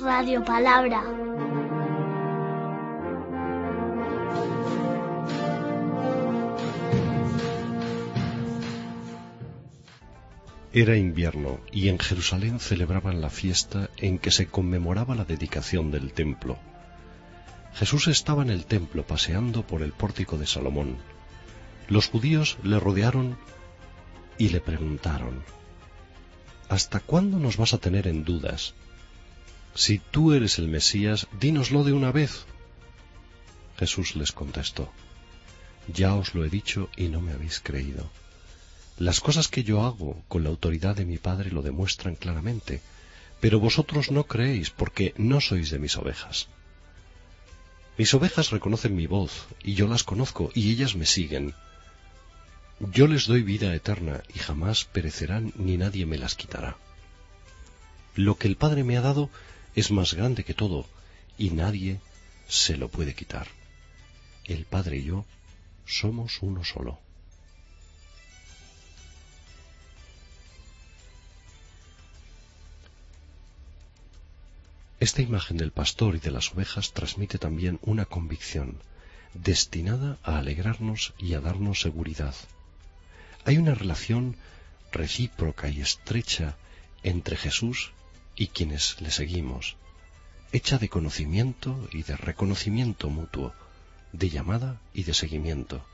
Radio Palabra. Era invierno y en Jerusalén celebraban la fiesta en que se conmemoraba la dedicación del templo. Jesús estaba en el templo paseando por el pórtico de Salomón. Los judíos le rodearon y le preguntaron, ¿Hasta cuándo nos vas a tener en dudas? Si tú eres el Mesías, dínoslo de una vez. Jesús les contestó, Ya os lo he dicho y no me habéis creído. Las cosas que yo hago con la autoridad de mi Padre lo demuestran claramente, pero vosotros no creéis porque no sois de mis ovejas. Mis ovejas reconocen mi voz, y yo las conozco, y ellas me siguen. Yo les doy vida eterna, y jamás perecerán, ni nadie me las quitará. Lo que el Padre me ha dado es más grande que todo, y nadie se lo puede quitar. El Padre y yo somos uno solo. Esta imagen del pastor y de las ovejas transmite también una convicción, destinada a alegrarnos y a darnos seguridad. Hay una relación recíproca y estrecha entre Jesús y quienes le seguimos, hecha de conocimiento y de reconocimiento mutuo, de llamada y de seguimiento,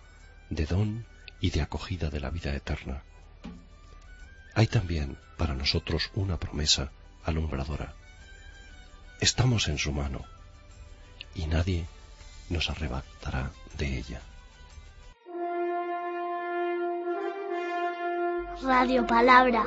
de don y de acogida de la vida eterna. Hay también para nosotros una promesa alumbradora Estamos en su mano y nadie nos arrebatará de ella. Radio Palabra.